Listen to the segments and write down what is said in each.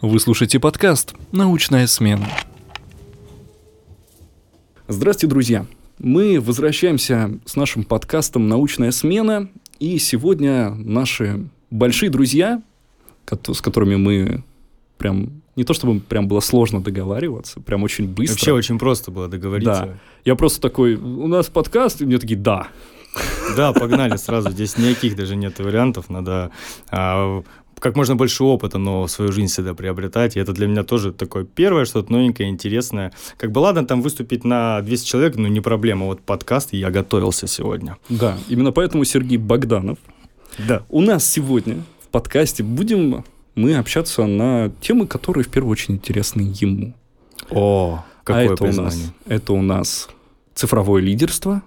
Вы слушаете подкаст «Научная смена». Здравствуйте, друзья! Мы возвращаемся с нашим подкастом «Научная смена». И сегодня наши большие друзья, с которыми мы прям не то чтобы прям было сложно договариваться, прям очень быстро. Вообще очень просто было договориться. Да. Я просто такой, у нас подкаст, и мне такие, да. Да, погнали сразу. Здесь никаких даже нет вариантов. Надо а, как можно больше опыта, но в свою жизнь всегда приобретать. И это для меня тоже такое первое, что-то новенькое, интересное. Как бы ладно, там выступить на 200 человек, ну не проблема. Вот подкаст, и я готовился сегодня. Да, именно поэтому Сергей Богданов. Да. У нас сегодня в подкасте будем мы общаться на темы, которые в первую очередь интересны ему. О, какое а это у нас, это у нас цифровое лидерство.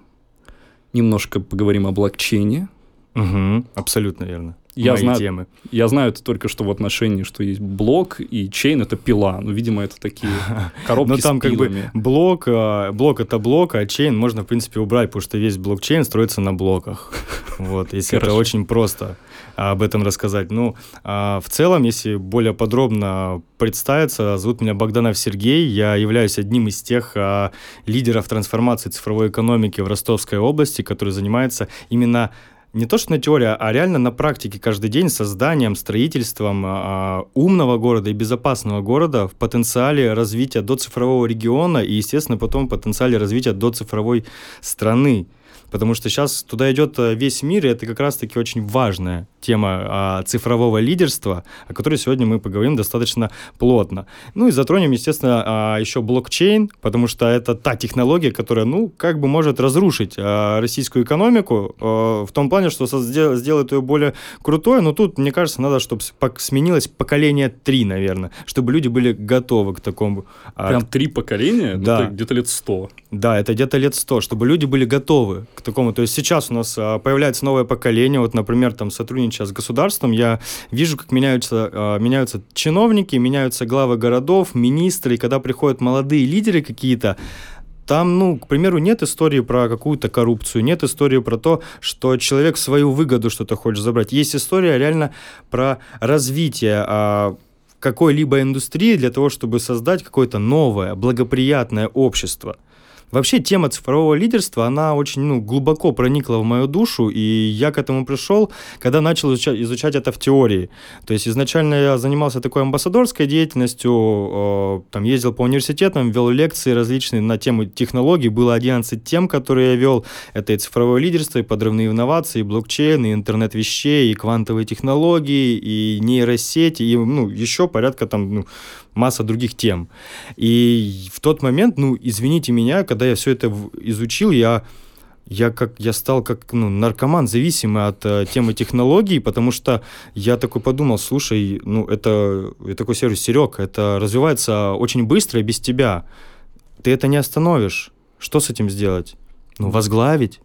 Немножко поговорим о блокчейне. Угу, абсолютно верно я знаю, темы. Я знаю это только что в отношении, что есть блок и чейн это пила. Ну, видимо, это такие коробки Но там как бы блок, а, блок это блок, а чейн можно, в принципе, убрать, потому что весь блокчейн строится на блоках. Вот, если это очень просто об этом рассказать. Ну, а, в целом, если более подробно представиться, зовут меня Богданов Сергей, я являюсь одним из тех а, лидеров трансформации цифровой экономики в Ростовской области, который занимается именно не то что на теории, а реально на практике каждый день созданием, строительством э, умного города и безопасного города в потенциале развития до цифрового региона и, естественно, потом в потенциале развития до цифровой страны. Потому что сейчас туда идет э, весь мир, и это как раз-таки очень важная тема а, цифрового лидерства, о которой сегодня мы поговорим достаточно плотно. Ну и затронем, естественно, а, еще блокчейн, потому что это та технология, которая, ну, как бы может разрушить а, российскую экономику в том плане, что сделает ее более крутой, но тут, мне кажется, надо, чтобы сменилось поколение три, наверное, чтобы люди были готовы к такому. Прям три поколения? Да. Это где-то лет сто. Да, это где-то лет сто, чтобы люди были готовы к такому. То есть сейчас у нас а, появляется новое поколение, вот, например, там сотрудничество сейчас с государством, я вижу, как меняются, э, меняются чиновники, меняются главы городов, министры, и когда приходят молодые лидеры какие-то, там, ну, к примеру, нет истории про какую-то коррупцию, нет истории про то, что человек свою выгоду что-то хочет забрать. Есть история реально про развитие а, какой-либо индустрии для того, чтобы создать какое-то новое, благоприятное общество – Вообще тема цифрового лидерства, она очень ну, глубоко проникла в мою душу, и я к этому пришел, когда начал изучать, изучать это в теории. То есть изначально я занимался такой амбассадорской деятельностью, э, там ездил по университетам, вел лекции различные на тему технологий, было 11 тем, которые я вел. Это и цифровое лидерство, и подрывные инновации, и блокчейн, и интернет вещей, и квантовые технологии, и нейросети, и ну, еще порядка там ну, масса других тем. И в тот момент, ну, извините меня, когда я все это изучил, я я как я стал как ну, наркоман зависимый от э, темы технологий, потому что я такой подумал, слушай, ну это такой сервис Серег, это развивается очень быстро и без тебя. Ты это не остановишь. Что с этим сделать? Ну, возглавить.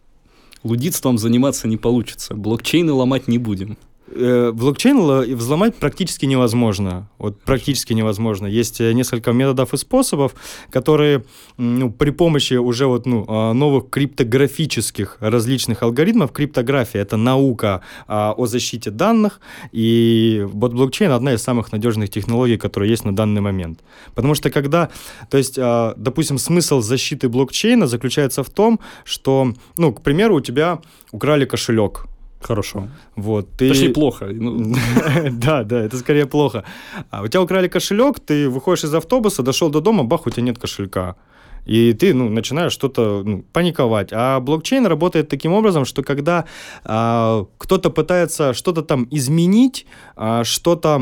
Лудитством заниматься не получится. Блокчейны ломать не будем. Э, блокчейн взломать практически невозможно. Вот практически невозможно. Есть э, несколько методов и способов, которые ну, при помощи уже вот, ну, а, новых криптографических различных алгоритмов, криптография — это наука а, о защите данных, и вот блокчейн — одна из самых надежных технологий, которые есть на данный момент. Потому что когда, то есть, а, допустим, смысл защиты блокчейна заключается в том, что, ну, к примеру, у тебя украли кошелек, Хорошо. Вот, ты... Точнее, плохо. Ну. да, да, это скорее плохо. А у тебя украли кошелек, ты выходишь из автобуса, дошел до дома, бах, у тебя нет кошелька. И ты ну, начинаешь что-то ну, паниковать. А блокчейн работает таким образом, что когда а, кто-то пытается что-то там изменить, а, что-то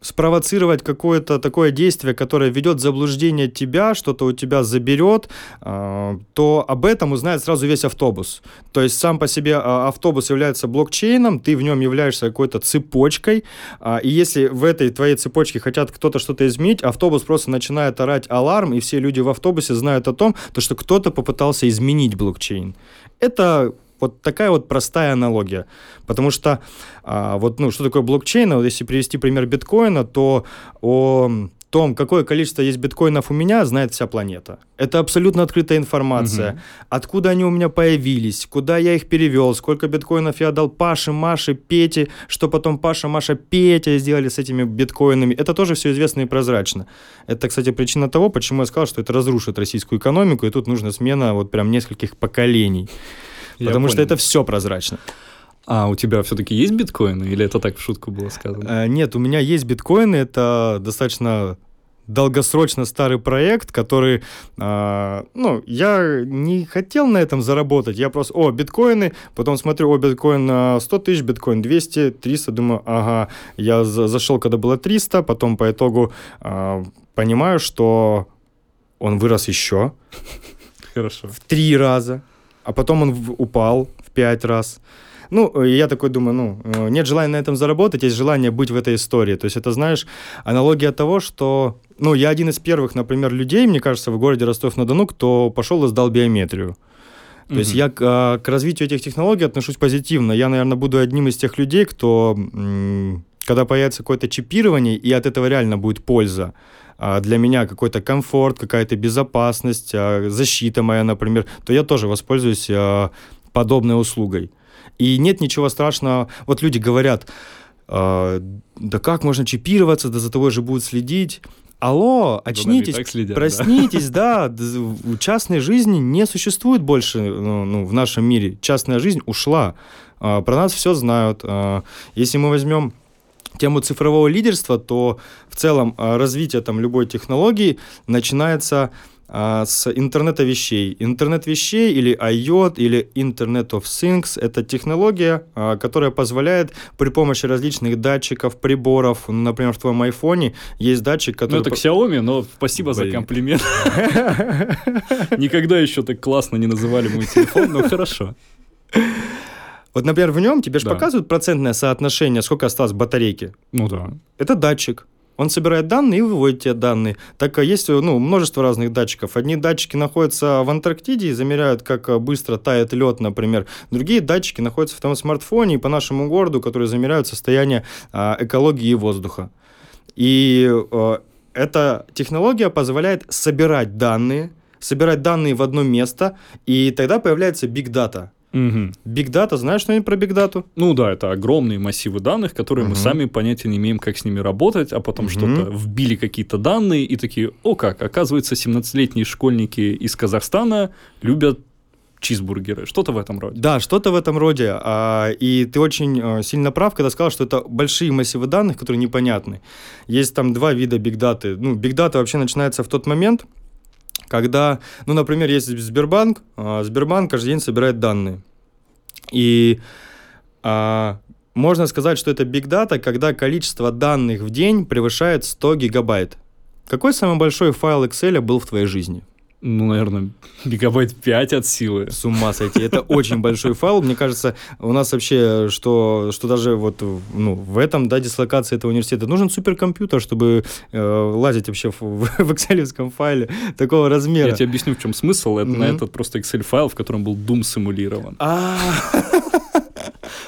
спровоцировать какое-то такое действие, которое ведет заблуждение тебя, что-то у тебя заберет, а, то об этом узнает сразу весь автобус. То есть сам по себе а, автобус является блокчейном, ты в нем являешься какой-то цепочкой, а, и если в этой твоей цепочке хотят кто-то что-то изменить, автобус просто начинает орать аларм, и все люди в автобусе знают о том, то, что кто-то попытался изменить блокчейн. Это вот такая вот простая аналогия. Потому что а, вот, ну, что такое блокчейн? Вот если привести пример биткоина, то о том, какое количество есть биткоинов у меня, знает вся планета. Это абсолютно открытая информация. Угу. Откуда они у меня появились, куда я их перевел, сколько биткоинов я дал Паше, Маше, Пете, что потом Паша, Маша, Петя сделали с этими биткоинами. Это тоже все известно и прозрачно. Это, кстати, причина того, почему я сказал, что это разрушит российскую экономику, и тут нужна смена вот прям нескольких поколений. Я потому понял. что это все прозрачно. А у тебя все-таки есть биткоины, или это так в шутку было сказано? А, нет, у меня есть биткоины, это достаточно долгосрочно старый проект, который, э, ну, я не хотел на этом заработать, я просто, о, биткоины, потом смотрю, о, биткоин на 100 тысяч, биткоин 200, 300, думаю, ага, я за зашел, когда было 300, потом по итогу э, понимаю, что он вырос еще. Хорошо. В три раза, а потом он упал в пять раз. Ну, э, я такой думаю, ну, э, нет желания на этом заработать, есть желание быть в этой истории. То есть это, знаешь, аналогия того, что, ну, я один из первых, например, людей, мне кажется, в городе Ростов-на-Дону, кто пошел и сдал биометрию. То mm-hmm. есть я к, а, к развитию этих технологий отношусь позитивно. Я, наверное, буду одним из тех людей, кто, когда появится какое-то чипирование, и от этого реально будет польза, для меня какой-то комфорт, какая-то безопасность, а, защита моя, например, то я тоже воспользуюсь подобной услугой. И нет ничего страшного. Вот люди говорят, да как можно чипироваться, да за тобой же будут следить. Алло, очнитесь, следят, проснитесь, да. да. Частной жизни не существует больше ну, ну, в нашем мире. Частная жизнь ушла. А, про нас все знают. А, если мы возьмем тему цифрового лидерства, то в целом а, развитие там любой технологии начинается а, с интернета вещей. Интернет вещей или IoT или Internet of Things – это технология, а, которая позволяет при помощи различных датчиков, приборов, например, в твоем айфоне есть датчик, который... Ну, это Xiaomi, но спасибо Блин. за комплимент. Никогда еще так классно не называли мой телефон, но хорошо. Вот, например, в нем тебе же показывают процентное соотношение, сколько осталось батарейки. Ну да. Это датчик. Он собирает данные и выводит те данные. Так есть ну, множество разных датчиков. Одни датчики находятся в Антарктиде и замеряют, как быстро тает лед, например. Другие датчики находятся в том смартфоне и по нашему городу, которые замеряют состояние а, экологии и воздуха. И а, эта технология позволяет собирать данные, собирать данные в одно место, и тогда появляется big data. Биг дата, знаешь что-нибудь про биг дату? Ну да, это огромные массивы данных, которые угу. мы сами понятия не имеем, как с ними работать, а потом угу. что-то вбили какие-то данные и такие, о как, оказывается, 17-летние школьники из Казахстана любят чизбургеры, что-то в этом роде. Да, что-то в этом роде. А, и ты очень а, сильно прав, когда сказал, что это большие массивы данных, которые непонятны. Есть там два вида бигдаты. Ну, бигдата вообще начинается в тот момент, когда, ну, например, есть Сбербанк, а Сбербанк каждый день собирает данные. И а, можно сказать, что это big data, когда количество данных в день превышает 100 гигабайт. Какой самый большой файл Excel был в твоей жизни? Ну, наверное, гигабайт 5 от силы. С ума сойти. Это очень большой файл. Мне кажется, у нас вообще, что, что даже вот ну, в этом, да, дислокации этого университета нужен суперкомпьютер, чтобы э, лазить вообще в, в excel файле такого размера. Я тебе объясню, в чем смысл. Это, mm-hmm. На этот просто Excel-файл, в котором был Doom симулирован. А,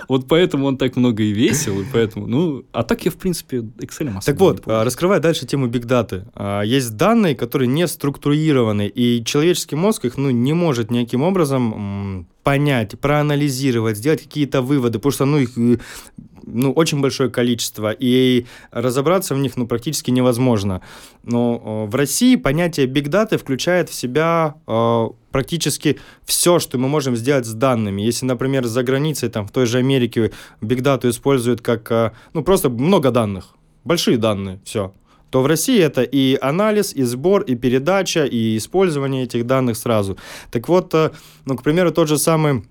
вот поэтому он так много и весил, и поэтому, ну, а так я, в принципе, Excel Так вот, а, раскрывая дальше тему Big Data. А, есть данные, которые не структурированы, и человеческий мозг их, ну, не может никаким образом понять, проанализировать, сделать какие-то выводы, потому что, ну, их ну, очень большое количество, и разобраться в них ну, практически невозможно. Но в России понятие big data включает в себя э, практически все, что мы можем сделать с данными. Если, например, за границей, там, в той же Америке big data используют как, э, ну, просто много данных, большие данные, все то в России это и анализ, и сбор, и передача, и использование этих данных сразу. Так вот, э, ну, к примеру, тот же самый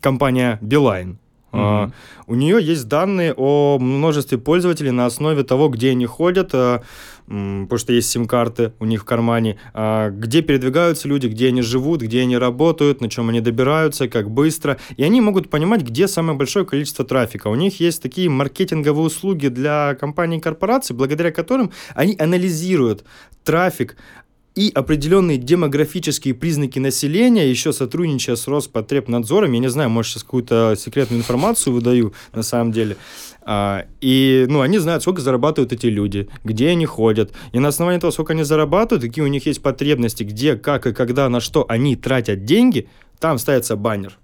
компания Beeline. Mm-hmm. У нее есть данные о множестве пользователей на основе того, где они ходят, а, потому что есть сим-карты у них в кармане, а, где передвигаются люди, где они живут, где они работают, на чем они добираются, как быстро. И они могут понимать, где самое большое количество трафика. У них есть такие маркетинговые услуги для компаний и корпораций, благодаря которым они анализируют трафик, и определенные демографические признаки населения, еще сотрудничая с Роспотребнадзором, я не знаю, может, сейчас какую-то секретную информацию выдаю, на самом деле, а, и, ну, они знают, сколько зарабатывают эти люди, где они ходят. И на основании того, сколько они зарабатывают, какие у них есть потребности, где, как и когда, на что они тратят деньги, там ставится баннер.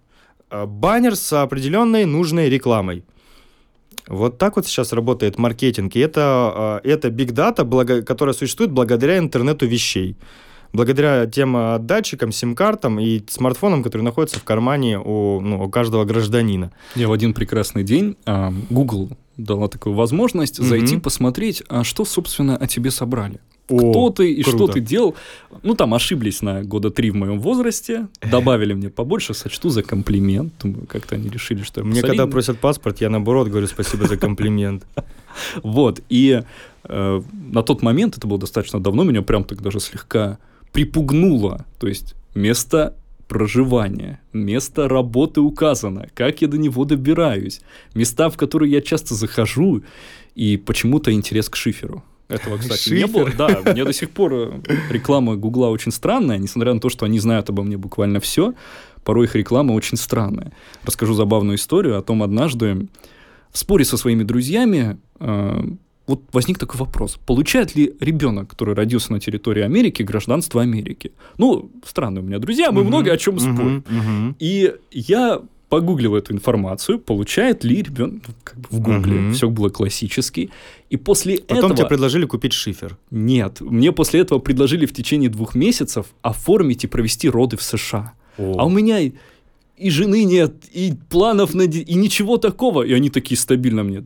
А, баннер с определенной нужной рекламой. Вот так вот сейчас работает маркетинг. И это, а, это big data, благо, которая существует благодаря интернету вещей. Благодаря тем а, датчикам, сим-картам и смартфонам, которые находятся в кармане у, ну, у каждого гражданина. Я в один прекрасный день Google дала такую возможность mm-hmm. зайти посмотреть, а что, собственно, о тебе собрали. О, Кто ты и круто. что ты делал. Ну, там ошиблись на года три в моем возрасте, добавили мне побольше, сочту за комплимент. Думаю, как-то они решили, что я Мне когда просят паспорт, я наоборот говорю спасибо за комплимент. Вот, и э, на тот момент, это было достаточно давно, меня прям так даже слегка припугнуло. То есть место проживания, место работы указано, как я до него добираюсь, места, в которые я часто захожу, и почему-то интерес к шиферу. Этого, кстати, Шифер. не было. Да, мне до сих пор э, реклама Гугла очень странная, несмотря на то, что они знают обо мне буквально все. Порой их реклама очень странная. Расскажу забавную историю о том однажды в споре со своими друзьями э, вот возник такой вопрос. Получает ли ребенок, который родился на территории Америки, гражданство Америки? Ну, странные у меня друзья, мы угу, много о чем спорим. Угу. И я погуглил эту информацию, получает ли ребенок как бы в Гугле, угу. все было классически. И после Потом этого... тебе предложили купить шифер. Нет, мне после этого предложили в течение двух месяцев оформить и провести роды в США. О. А у меня и жены нет, и планов на... И ничего такого. И они такие стабильно мне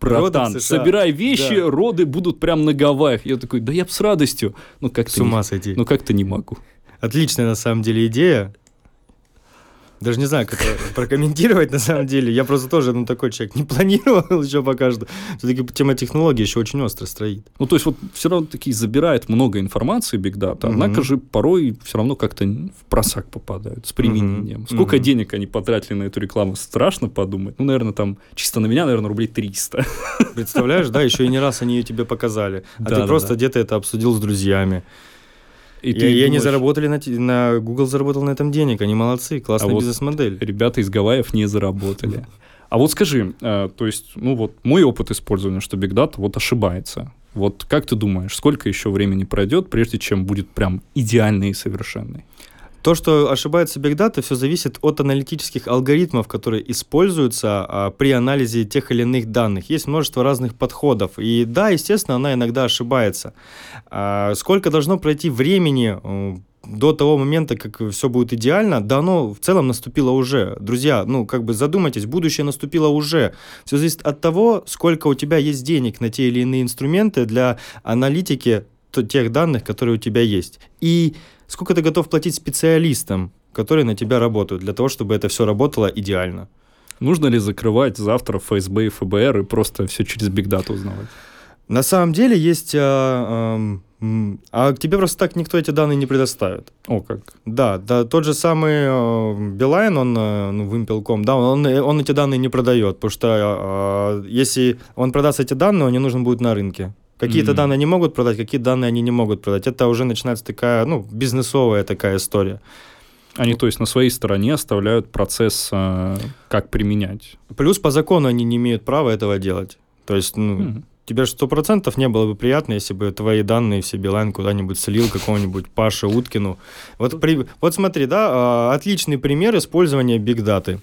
братан, собирай вещи, да. роды будут прям на Гавайях. Я такой, да я бы с радостью. Ну как-то С ума не, сойти. Ну как-то не могу. Отличная на самом деле идея. Даже не знаю, как это прокомментировать на самом деле. Я просто тоже ну, такой человек не планировал еще пока что. Все-таки тема технологий еще очень остро строит. Ну, то есть вот все равно таки забирает много информации Big Data, mm однако же порой все равно как-то в просак попадают с применением. mm Сколько mm денег они потратили на эту рекламу, страшно подумать. Ну, наверное, там чисто на меня, наверное, рублей 300. Представляешь, да, еще и не раз они ее тебе показали. А да, ты да, просто да. где-то это обсудил с друзьями. И, ты и они заработали на, на Google заработал на этом денег, они молодцы, классная а бизнес-модель. Вот ребята из Гавайев не заработали. А вот скажи, э, то есть, ну вот мой опыт использования, что Big Data вот ошибается. Вот как ты думаешь, сколько еще времени пройдет, прежде чем будет прям идеальный и совершенный? То, что ошибается Big Data, все зависит от аналитических алгоритмов, которые используются а, при анализе тех или иных данных. Есть множество разных подходов. И да, естественно, она иногда ошибается. А, сколько должно пройти времени до того момента, как все будет идеально, да оно в целом наступило уже. Друзья, ну, как бы задумайтесь, будущее наступило уже. Все зависит от того, сколько у тебя есть денег на те или иные инструменты для аналитики тех данных, которые у тебя есть. И сколько ты готов платить специалистам, которые на тебя работают, для того, чтобы это все работало идеально. Нужно ли закрывать завтра ФСБ и ФБР и просто все через Data узнавать? На самом деле есть... А, а, а тебе просто так никто эти данные не предоставит. О, как? Да, да тот же самый а, Билайн, он, а, ну, Вимпелком, да, он, он эти данные не продает, потому что а, если он продаст эти данные, они нужны будут на рынке. Какие-то mm-hmm. данные они могут продать, какие данные они не могут продать. Это уже начинается такая, ну, бизнесовая такая история. Они, то есть, на своей стороне оставляют процесс, э, как применять. Плюс по закону они не имеют права этого делать. То есть, ну, mm-hmm. тебе же сто процентов не было бы приятно, если бы твои данные все Билайн куда-нибудь слил какому-нибудь Паше Уткину. Вот, при, вот смотри, да, а, отличный пример использования бигдаты.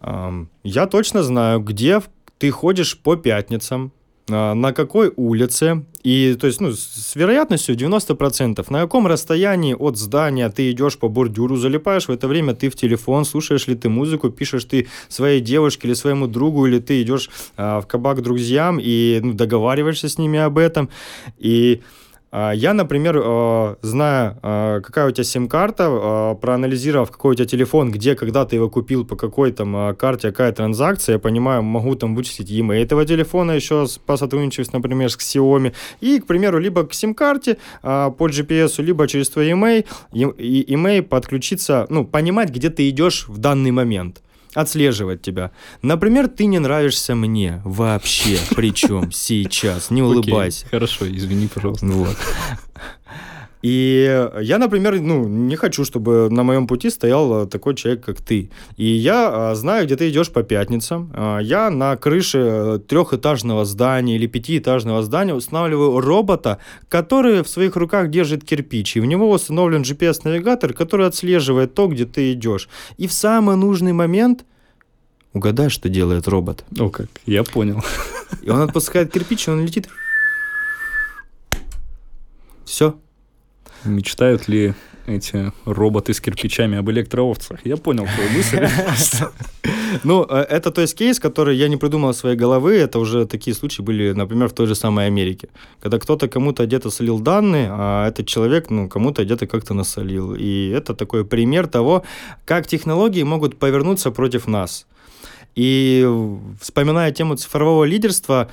Я точно знаю, где ты ходишь по пятницам, на какой улице, и то есть, ну, с вероятностью 90%, на каком расстоянии от здания ты идешь по бордюру, залипаешь, в это время ты в телефон, слушаешь ли ты музыку, пишешь ты своей девушке или своему другу, или ты идешь а, в кабак к друзьям и ну, договариваешься с ними об этом, и я, например, э, знаю, э, какая у тебя сим-карта, э, проанализировав, какой у тебя телефон, где, когда ты его купил, по какой там карте, какая транзакция, я понимаю, могу там вычислить e-mail этого телефона еще посотрудничать, например, с Xiaomi, и, к примеру, либо к сим-карте по GPS, либо через твой e-mail, e-mail подключиться, ну, понимать, где ты идешь в данный момент отслеживать тебя. Например, ты не нравишься мне вообще, причем сейчас, не улыбайся. Хорошо, извини, пожалуйста. Вот. И я, например, ну, не хочу, чтобы на моем пути стоял такой человек, как ты. И я знаю, где ты идешь по пятницам. Я на крыше трехэтажного здания или пятиэтажного здания устанавливаю робота, который в своих руках держит кирпич. И в него установлен GPS-навигатор, который отслеживает то, где ты идешь. И в самый нужный момент Угадай, что делает робот. О, как, я понял. И он отпускает кирпич, и он летит. Все. Мечтают ли эти роботы с кирпичами об электроовцах? Я понял твою мысль. Ну, э, это то есть кейс, который я не придумал своей головы. Это уже такие случаи были, например, в той же самой Америке. Когда кто-то кому-то где-то солил данные, а этот человек, ну, кому-то где-то как-то насолил. И это такой пример того, как технологии могут повернуться против нас. И вспоминая тему цифрового лидерства,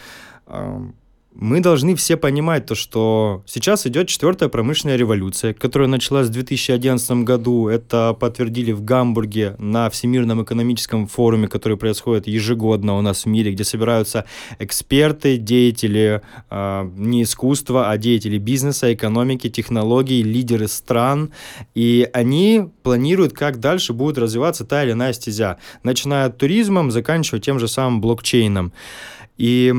мы должны все понимать то, что сейчас идет четвертая промышленная революция, которая началась в 2011 году. Это подтвердили в Гамбурге на Всемирном экономическом форуме, который происходит ежегодно у нас в мире, где собираются эксперты, деятели э, не искусства, а деятели бизнеса, экономики, технологий, лидеры стран. И они планируют, как дальше будет развиваться та или иная стезя, начиная от туризмом, заканчивая тем же самым блокчейном. И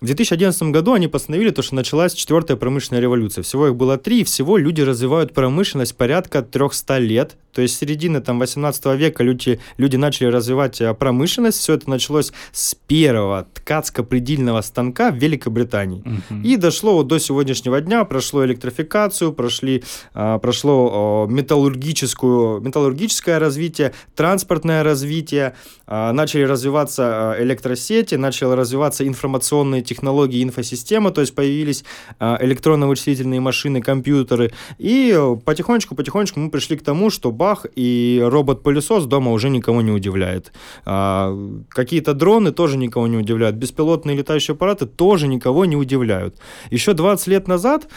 в 2011 году они постановили то, что началась четвертая промышленная революция. Всего их было три, и всего люди развивают промышленность порядка 300 лет. То есть с середины там, 18 века люди, люди начали развивать э, промышленность. Все это началось с первого ткацко-предельного станка в Великобритании. Угу. И дошло вот до сегодняшнего дня. Прошло электрификацию, прошли, а, прошло металлургическую, металлургическое развитие, транспортное развитие. А, начали развиваться а, электросети, начали развиваться информационные технологии, инфосистемы. То есть появились электронно-вычислительные машины, компьютеры. И потихонечку-потихонечку мы пришли к тому, что бах, и робот-пылесос дома уже никого не удивляет. А, какие-то дроны тоже никого не удивляют. Беспилотные летающие аппараты тоже никого не удивляют. Еще 20 лет назад,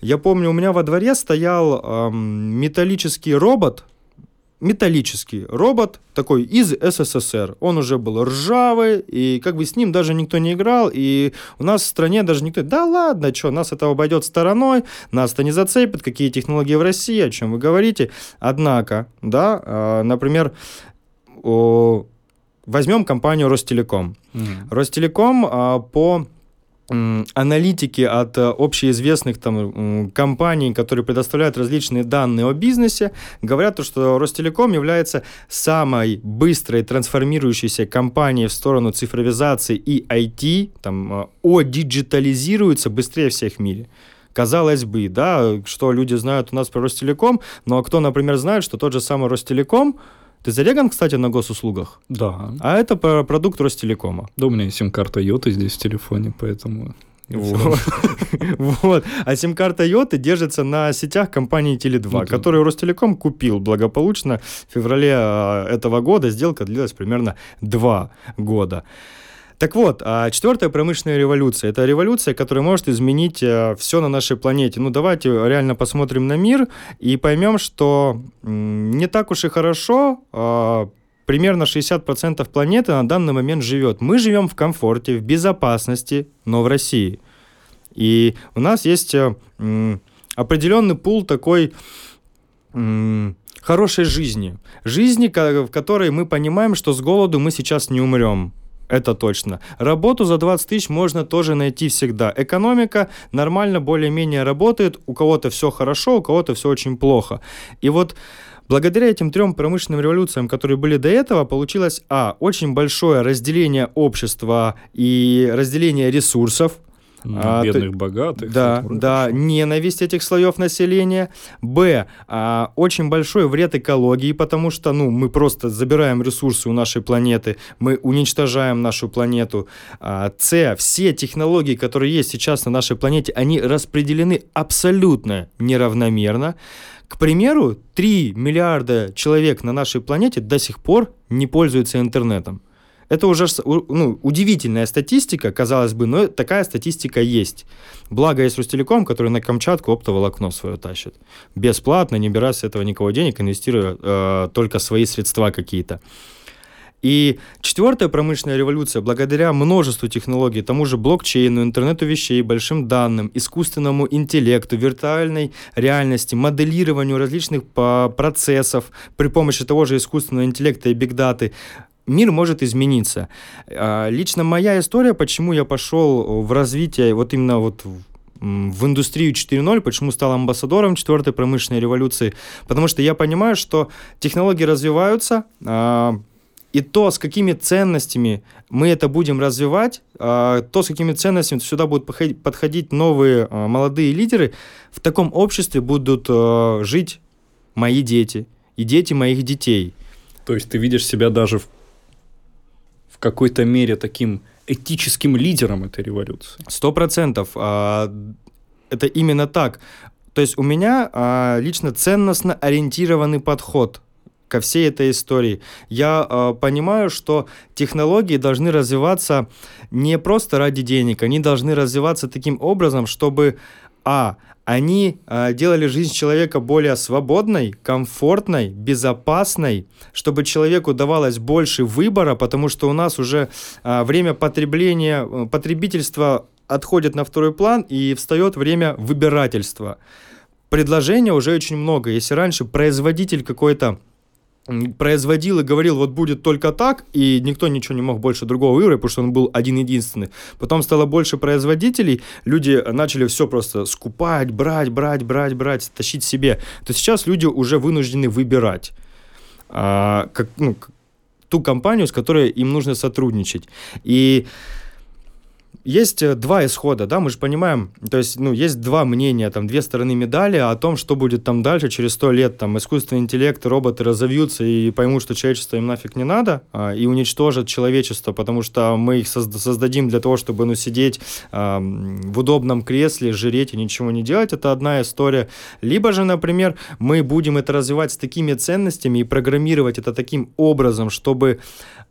я помню, у меня во дворе стоял металлический робот, металлический робот такой из СССР. Он уже был ржавый, и как бы с ним даже никто не играл, и у нас в стране даже никто... Да ладно, что, нас это обойдет стороной, нас это не зацепит, какие технологии в России, о чем вы говорите. Однако, да, э, например, о... возьмем компанию Ростелеком. Mm-hmm. Ростелеком э, по аналитики от э, общеизвестных там, компаний, которые предоставляют различные данные о бизнесе, говорят, что Ростелеком является самой быстрой трансформирующейся компанией в сторону цифровизации и IT, там, э, одиджитализируется быстрее всех в мире. Казалось бы, да, что люди знают у нас про Ростелеком, но кто, например, знает, что тот же самый Ростелеком ты зареган, кстати, на госуслугах? Да. А это продукт Ростелекома. Да, у меня сим-карта Йота здесь в телефоне, поэтому... Вот. вот. А сим-карта Йоты держится на сетях компании Теле2, ну, которую Ростелеком купил благополучно в феврале а, этого года. Сделка длилась примерно два года. Так вот, а четвертая промышленная революция – это революция, которая может изменить э, все на нашей планете. Ну, давайте реально посмотрим на мир и поймем, что не так уж и хорошо а, примерно 60% планеты на данный момент живет. Мы живем в комфорте, в безопасности, но в России. И у нас есть э, определенный пул такой хорошей жизни. Жизни, в которой мы понимаем, что с голоду мы сейчас не умрем это точно. Работу за 20 тысяч можно тоже найти всегда. Экономика нормально, более-менее работает, у кого-то все хорошо, у кого-то все очень плохо. И вот Благодаря этим трем промышленным революциям, которые были до этого, получилось, а, очень большое разделение общества и разделение ресурсов, а, бедных, то, богатых. Да, да, ненависть этих слоев населения. Б, а, очень большой вред экологии, потому что, ну, мы просто забираем ресурсы у нашей планеты, мы уничтожаем нашу планету. А, С, все технологии, которые есть сейчас на нашей планете, они распределены абсолютно неравномерно. К примеру, 3 миллиарда человек на нашей планете до сих пор не пользуются интернетом. Это уже ну, удивительная статистика, казалось бы, но такая статистика есть. Благо есть Ростелеком, который на Камчатку оптоволокно свое тащит. Бесплатно, не беря с этого никого денег, инвестируя э, только свои средства какие-то. И четвертая промышленная революция, благодаря множеству технологий, тому же блокчейну, интернету вещей, большим данным, искусственному интеллекту, виртуальной реальности, моделированию различных процессов при помощи того же искусственного интеллекта и бигдаты, мир может измениться. А, лично моя история, почему я пошел в развитие вот именно вот в индустрию 4.0, почему стал амбассадором четвертой промышленной революции, потому что я понимаю, что технологии развиваются, а, и то, с какими ценностями мы это будем развивать, а, то, с какими ценностями сюда будут подходить новые молодые лидеры, в таком обществе будут жить мои дети и дети моих детей. То есть ты видишь себя даже в, в какой-то мере таким этическим лидером этой революции. Сто процентов. А, это именно так. То есть у меня а, лично ценностно ориентированный подход ко всей этой истории. Я э, понимаю, что технологии должны развиваться не просто ради денег, они должны развиваться таким образом, чтобы а они э, делали жизнь человека более свободной, комфортной, безопасной, чтобы человеку давалось больше выбора, потому что у нас уже э, время потребления, э, потребительства отходит на второй план и встает время выбирательства. Предложения уже очень много. Если раньше производитель какой-то производил и говорил, вот будет только так, и никто ничего не мог больше другого выбрать, потому что он был один-единственный. Потом стало больше производителей, люди начали все просто скупать, брать, брать, брать, брать, тащить себе. То сейчас люди уже вынуждены выбирать. А, как, ну, ту компанию, с которой им нужно сотрудничать. И есть э, два исхода, да, мы же понимаем, то есть, ну, есть два мнения, там, две стороны медали о том, что будет там дальше, через сто лет, там, искусственный интеллект, роботы разовьются и поймут, что человечество им нафиг не надо, а, и уничтожат человечество, потому что мы их созда- создадим для того, чтобы, ну, сидеть а, в удобном кресле, жреть и ничего не делать, это одна история. Либо же, например, мы будем это развивать с такими ценностями и программировать это таким образом, чтобы,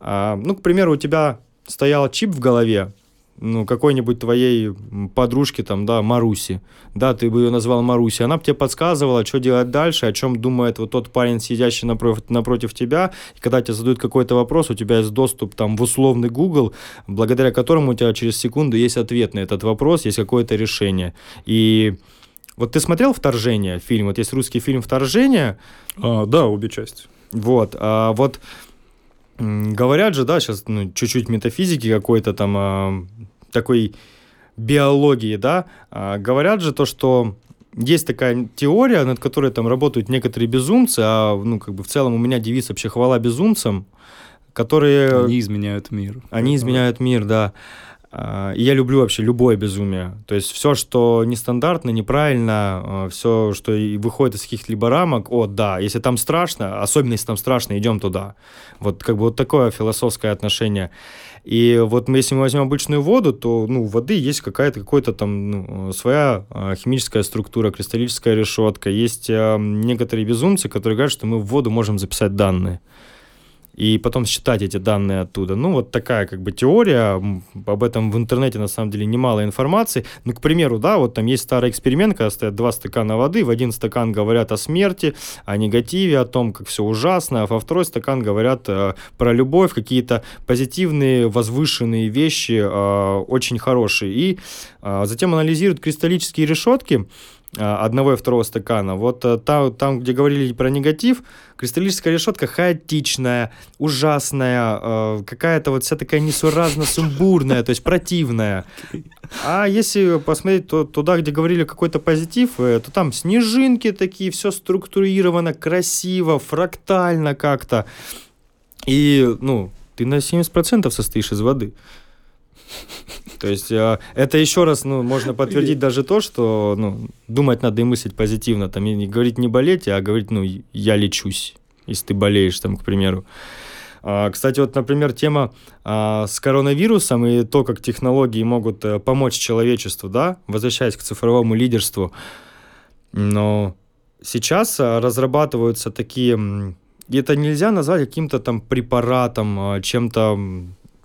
а, ну, к примеру, у тебя стоял чип в голове, ну, какой-нибудь твоей подружки, там, да, Маруси, да, ты бы ее назвал Маруси, она бы тебе подсказывала, что делать дальше, о чем думает вот тот парень, сидящий напротив, напротив тебя, и когда тебе задают какой-то вопрос, у тебя есть доступ там в условный Google, благодаря которому у тебя через секунду есть ответ на этот вопрос, есть какое-то решение. И вот ты смотрел «Вторжение» фильм? Вот есть русский фильм «Вторжение». А, да, обе части. Вот, а вот Говорят же, да, сейчас ну, чуть-чуть метафизики какой-то там а, такой биологии, да, а, говорят же то, что есть такая теория, над которой там работают некоторые безумцы, а ну как бы в целом у меня девиз вообще хвала безумцам, которые... Они изменяют мир. Они изменяют мир, да. А, и я люблю вообще любое безумие. То есть все, что нестандартно, неправильно, а, все, что выходит из каких-либо рамок, о, да, если там страшно, особенно если там страшно, идем туда. Вот как бы вот такое философское отношение. И вот если мы возьмем обычную воду, то ну, у воды есть какая-то какой-то там ну, своя а, химическая структура, кристаллическая решетка. Есть некоторые безумцы, которые говорят, что мы в воду можем записать данные и потом считать эти данные оттуда. Ну, вот такая как бы теория, об этом в интернете на самом деле немало информации. Ну, к примеру, да, вот там есть старый эксперимент, когда стоят два стакана воды, в один стакан говорят о смерти, о негативе, о том, как все ужасно, а во второй стакан говорят э, про любовь, какие-то позитивные, возвышенные вещи, э, очень хорошие. И э, затем анализируют кристаллические решетки, одного и второго стакана. Вот э, там, там, где говорили про негатив, кристаллическая решетка хаотичная, ужасная, э, какая-то вот вся такая несуразно сумбурная, то есть противная. А если посмотреть то, туда, где говорили какой-то позитив, э, то там снежинки такие, все структурировано, красиво, фрактально как-то. И, ну, ты на 70% состоишь из воды. То есть э, это еще раз, ну, можно подтвердить даже то, что, ну, думать надо и мыслить позитивно, там, и не говорить не болеть, а говорить, ну, я лечусь, если ты болеешь, там, к примеру. А, кстати, вот, например, тема а, с коронавирусом и то, как технологии могут а, помочь человечеству, да, возвращаясь к цифровому лидерству. Но сейчас а, разрабатываются такие... И это нельзя назвать каким-то там препаратом, а, чем-то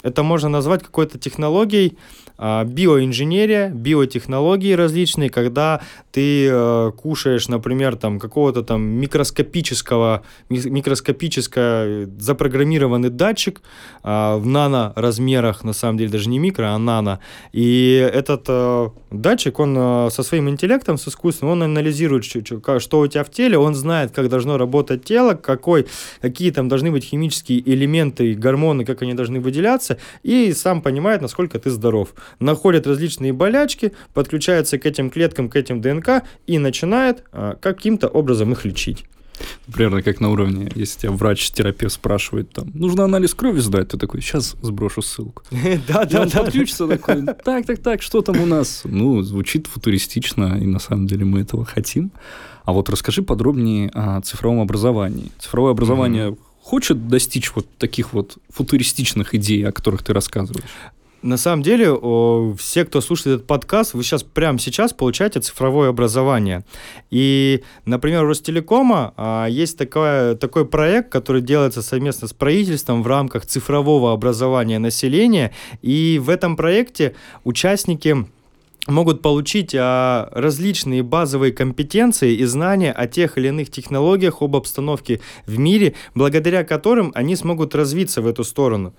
Это можно назвать какой-то технологией, биоинженерия, биотехнологии различные, когда ты э, кушаешь, например, там какого-то там микроскопического, микроскопическое запрограммированный датчик э, в нано-размерах, на самом деле даже не микро, а нано. И этот э, датчик, он э, со своим интеллектом, с искусством, он анализирует, что у тебя в теле, он знает, как должно работать тело, какой, какие там должны быть химические элементы, гормоны, как они должны выделяться, и сам понимает, насколько ты здоров находит различные болячки, подключается к этим клеткам, к этим ДНК и начинает а, каким-то образом их лечить. Примерно как на уровне, если тебя врач-терапевт спрашивает, там, нужно анализ крови сдать, ты такой, сейчас сброшу ссылку. Да, да, да. подключится такой, так, так, так, что там у нас? Ну, звучит футуристично, и на самом деле мы этого хотим. А вот расскажи подробнее о цифровом образовании. Цифровое образование хочет достичь вот таких вот футуристичных идей, о которых ты рассказываешь? На самом деле, все, кто слушает этот подкаст, вы сейчас прямо сейчас получаете цифровое образование. И, например, у Ростелекома а, есть такое, такой проект, который делается совместно с правительством в рамках цифрового образования населения. И в этом проекте участники могут получить а, различные базовые компетенции и знания о тех или иных технологиях, об обстановке в мире, благодаря которым они смогут развиться в эту сторону.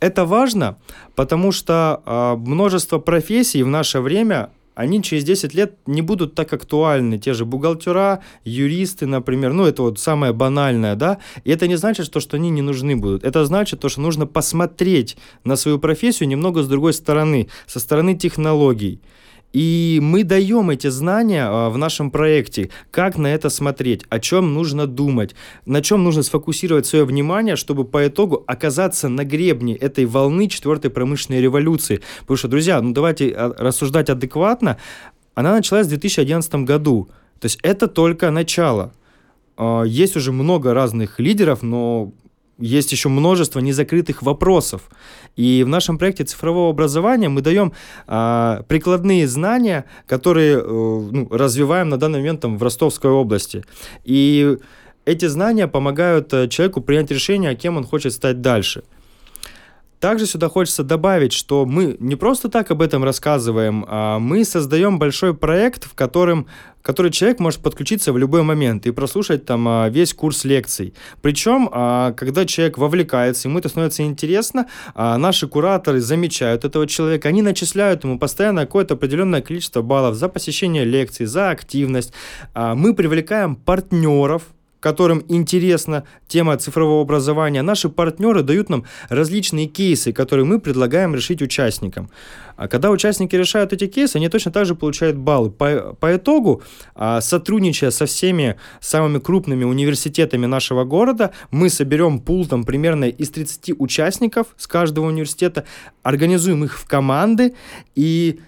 Это важно, потому что э, множество профессий в наше время они через 10 лет не будут так актуальны. Те же бухгалтера, юристы, например, ну это вот самое банальное, да, и это не значит, что, что они не нужны будут. Это значит то, что нужно посмотреть на свою профессию немного с другой стороны, со стороны технологий. И мы даем эти знания а, в нашем проекте, как на это смотреть, о чем нужно думать, на чем нужно сфокусировать свое внимание, чтобы по итогу оказаться на гребне этой волны четвертой промышленной революции. Потому что, друзья, ну давайте а, рассуждать адекватно. Она началась в 2011 году. То есть это только начало. А, есть уже много разных лидеров, но есть еще множество незакрытых вопросов. И в нашем проекте цифрового образования мы даем а, прикладные знания, которые э, ну, развиваем на данный момент там, в Ростовской области. И эти знания помогают э, человеку принять решение, кем он хочет стать дальше. Также сюда хочется добавить, что мы не просто так об этом рассказываем, а мы создаем большой проект, в котором который человек может подключиться в любой момент и прослушать там а, весь курс лекций. Причем, а, когда человек вовлекается, ему это становится интересно, а, наши кураторы замечают этого человека, они начисляют ему постоянно какое-то определенное количество баллов за посещение лекций, за активность. Мы привлекаем партнеров, которым интересна тема цифрового образования, наши партнеры дают нам различные кейсы, которые мы предлагаем решить участникам. А когда участники решают эти кейсы, они точно так же получают баллы. По, по итогу, а, сотрудничая со всеми самыми крупными университетами нашего города, мы соберем пул там примерно из 30 участников с каждого университета, организуем их в команды и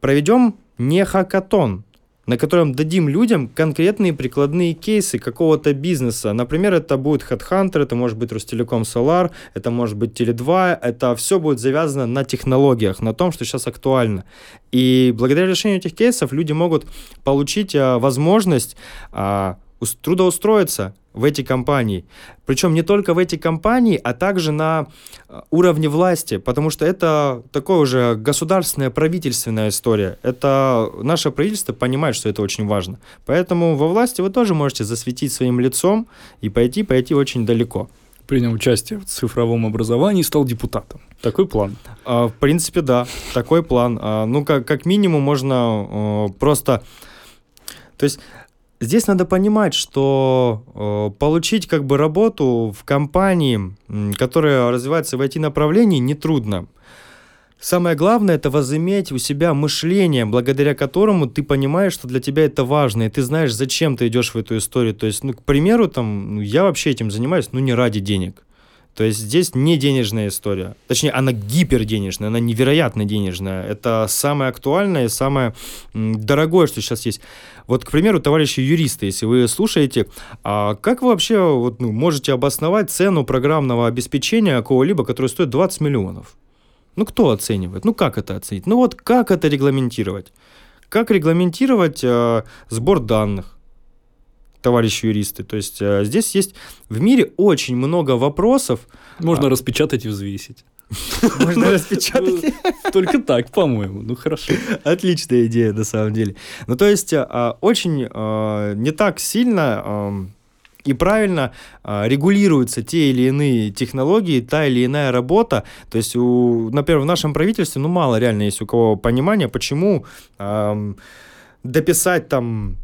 проведем не хакатон, на котором дадим людям конкретные прикладные кейсы какого-то бизнеса. Например, это будет HeadHunter, это может быть Ростелеком Solar, это может быть Теле2, это все будет завязано на технологиях, на том, что сейчас актуально. И благодаря решению этих кейсов люди могут получить а, возможность а, трудоустроиться в эти компании. Причем не только в эти компании, а также на э, уровне власти, потому что это такое уже государственная правительственная история. Это наше правительство понимает, что это очень важно. Поэтому во власти вы тоже можете засветить своим лицом и пойти, пойти очень далеко. Принял участие в цифровом образовании и стал депутатом. Такой план? А, в принципе, да, такой план. А, ну, как, как минимум можно просто... То есть Здесь надо понимать, что э, получить как бы работу в компании, которая развивается в IT-направлении, нетрудно. Самое главное это возыметь у себя мышление, благодаря которому ты понимаешь, что для тебя это важно, и ты знаешь, зачем ты идешь в эту историю. То есть, ну, к примеру, там, ну, я вообще этим занимаюсь, ну, не ради денег. То есть здесь не денежная история. Точнее, она гиперденежная, она невероятно денежная. Это самое актуальное, самое дорогое, что сейчас есть. Вот, к примеру, товарищи юристы, если вы слушаете, а как вы вообще вот, ну, можете обосновать цену программного обеспечения какого-либо, которое стоит 20 миллионов? Ну, кто оценивает? Ну, как это оценить? Ну, вот как это регламентировать? Как регламентировать э, сбор данных? Товарищи юристы. То есть э, здесь есть в мире очень много вопросов. Можно а, распечатать и взвесить. Можно распечатать. Только так, по-моему. Ну, хорошо. Отличная идея, на самом деле. Ну, то есть, а, очень а, не так сильно и правильно регулируются те или иные технологии, та или иная работа. То есть, у, например, в нашем правительстве, ну, мало реально есть у кого понимания, почему э, дописать там